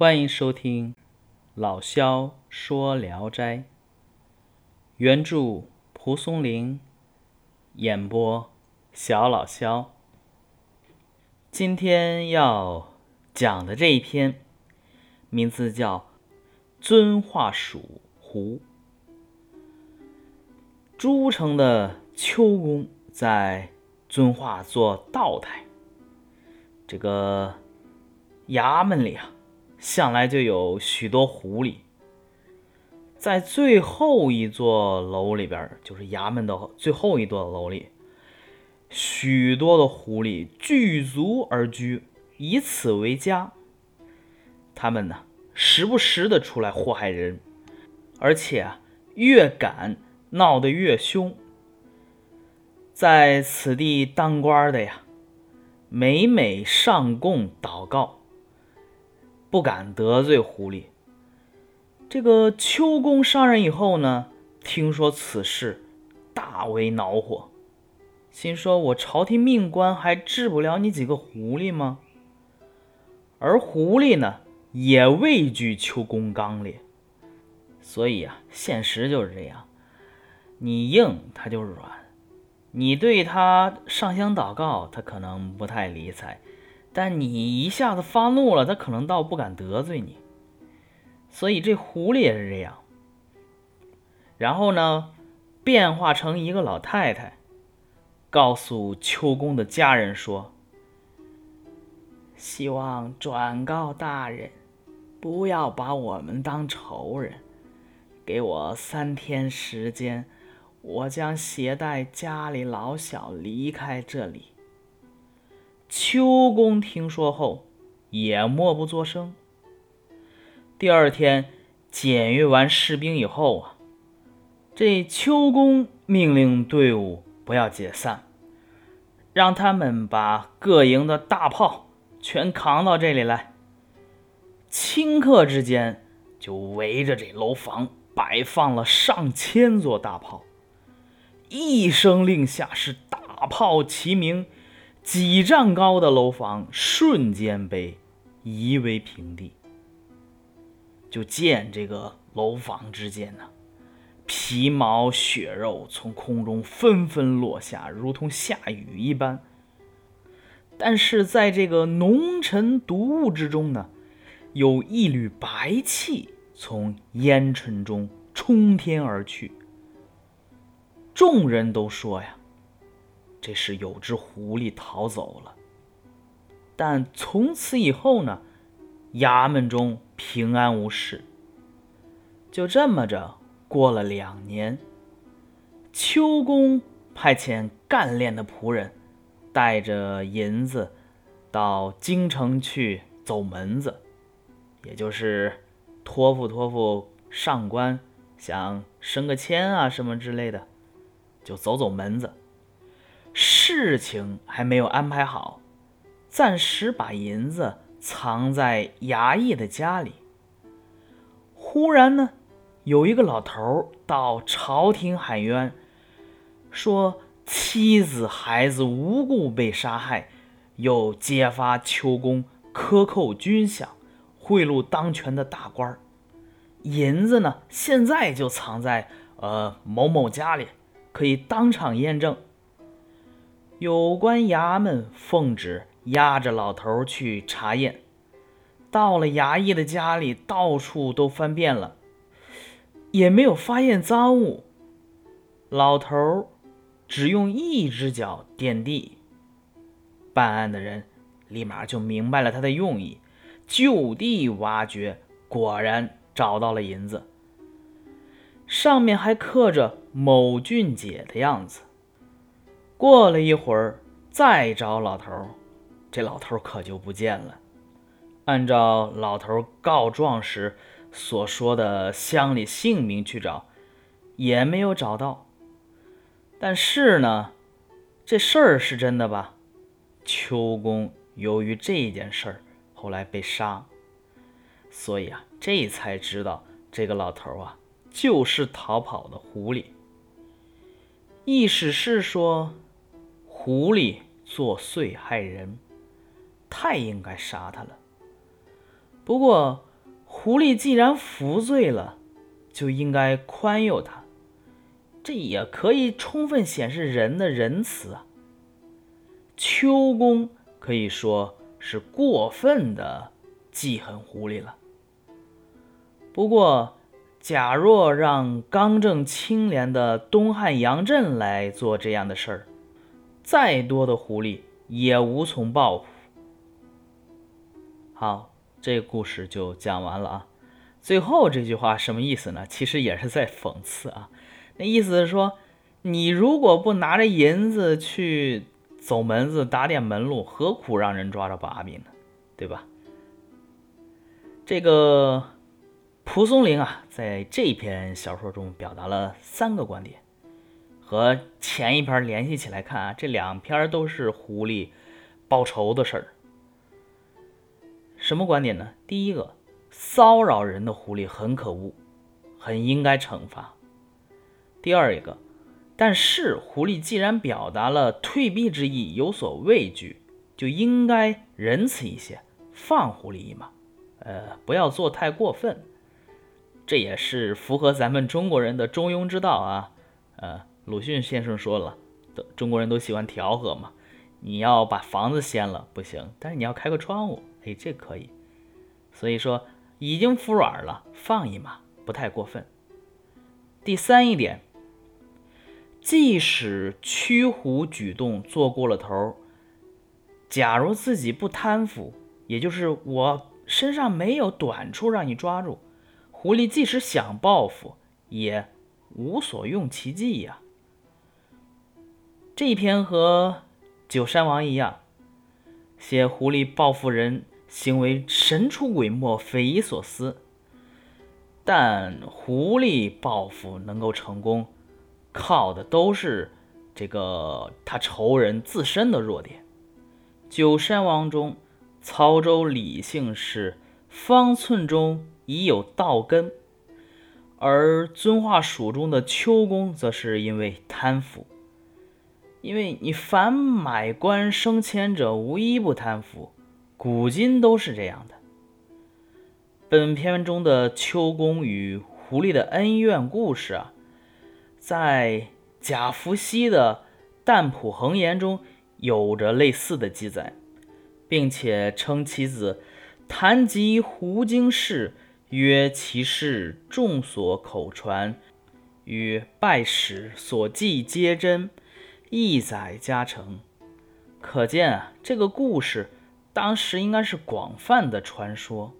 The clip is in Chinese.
欢迎收听老萧说《聊斋》，原著蒲松龄，演播小老萧。今天要讲的这一篇，名字叫《遵化蜀胡》。诸城的秋公在遵化做道台，这个衙门里啊。向来就有许多狐狸，在最后一座楼里边，就是衙门的最后一座楼里，许多的狐狸聚族而居，以此为家。他们呢，时不时的出来祸害人，而且啊，越赶闹得越凶。在此地当官的呀，每每上供祷告。不敢得罪狐狸。这个秋公上任以后呢，听说此事，大为恼火，心说：“我朝廷命官还治不了你几个狐狸吗？”而狐狸呢，也畏惧秋公刚烈，所以啊，现实就是这样：你硬他就软，你对他上香祷告，他可能不太理睬。但你一下子发怒了，他可能倒不敢得罪你，所以这狐狸也是这样。然后呢，变化成一个老太太，告诉秋公的家人说：“希望转告大人，不要把我们当仇人，给我三天时间，我将携带家里老小离开这里。”秋公听说后，也默不作声。第二天检阅完士兵以后啊，这秋公命令队伍不要解散，让他们把各营的大炮全扛到这里来。顷刻之间，就围着这楼房摆放了上千座大炮。一声令下，是大炮齐鸣。几丈高的楼房瞬间被夷为平地。就见这个楼房之间呢，皮毛血肉从空中纷纷落下，如同下雨一般。但是在这个浓尘毒雾之中呢，有一缕白气从烟尘中冲天而去。众人都说呀。这是有只狐狸逃走了，但从此以后呢，衙门中平安无事。就这么着过了两年，秋公派遣干练的仆人，带着银子到京城去走门子，也就是托付托付上官，想升个迁啊什么之类的，就走走门子。事情还没有安排好，暂时把银子藏在衙役的家里。忽然呢，有一个老头到朝廷喊冤，说妻子孩子无故被杀害，又揭发秋公克扣军饷，贿赂当权的大官银子呢，现在就藏在呃某某家里，可以当场验证。有关衙门奉旨押着老头去查验，到了衙役的家里，到处都翻遍了，也没有发现赃物。老头只用一只脚垫地，办案的人立马就明白了他的用意，就地挖掘，果然找到了银子，上面还刻着某俊杰的样子。过了一会儿，再找老头这老头可就不见了。按照老头告状时所说的乡里姓名去找，也没有找到。但是呢，这事儿是真的吧？秋公由于这件事儿后来被杀，所以啊，这才知道这个老头啊就是逃跑的狐狸。意思是说。狐狸作祟害人，太应该杀他了。不过狐狸既然服罪了，就应该宽宥他。这也可以充分显示人的仁慈啊。秋公可以说是过分的记恨狐狸了。不过，假若让刚正清廉的东汉杨震来做这样的事儿，再多的狐狸也无从报复。好，这个故事就讲完了啊。最后这句话什么意思呢？其实也是在讽刺啊。那意思是说，你如果不拿着银子去走门子打点门路，何苦让人抓着把柄呢？对吧？这个蒲松龄啊，在这篇小说中表达了三个观点，和前一篇联系起来看啊，这两篇都是狐狸报仇的事儿。什么观点呢？第一个，骚扰人的狐狸很可恶，很应该惩罚。第二一个，但是狐狸既然表达了退避之意，有所畏惧，就应该仁慈一些，放狐狸一马，呃，不要做太过分。这也是符合咱们中国人的中庸之道啊。呃，鲁迅先生说了，都中国人都喜欢调和嘛。你要把房子掀了不行，但是你要开个窗户，哎，这可以。所以说，已经服软了，放一马，不太过分。第三一点。即使驱狐举动做过了头，假如自己不贪腐，也就是我身上没有短处让你抓住，狐狸即使想报复，也无所用其极呀。这一篇和九山王一样，写狐狸报复人行为神出鬼没、匪夷所思，但狐狸报复能够成功。靠的都是这个他仇人自身的弱点。九山王中，曹州李姓是方寸中已有道根，而遵化蜀中的秋公则是因为贪腐。因为你凡买官升迁者，无一不贪腐，古今都是这样的。本片中的秋公与狐狸的恩怨故事啊。在贾福熙的《淡朴恒言》中有着类似的记载，并且称其子谈及胡经事，曰其事众所口传，与拜史所记皆真，一载加成。可见啊，这个故事当时应该是广泛的传说。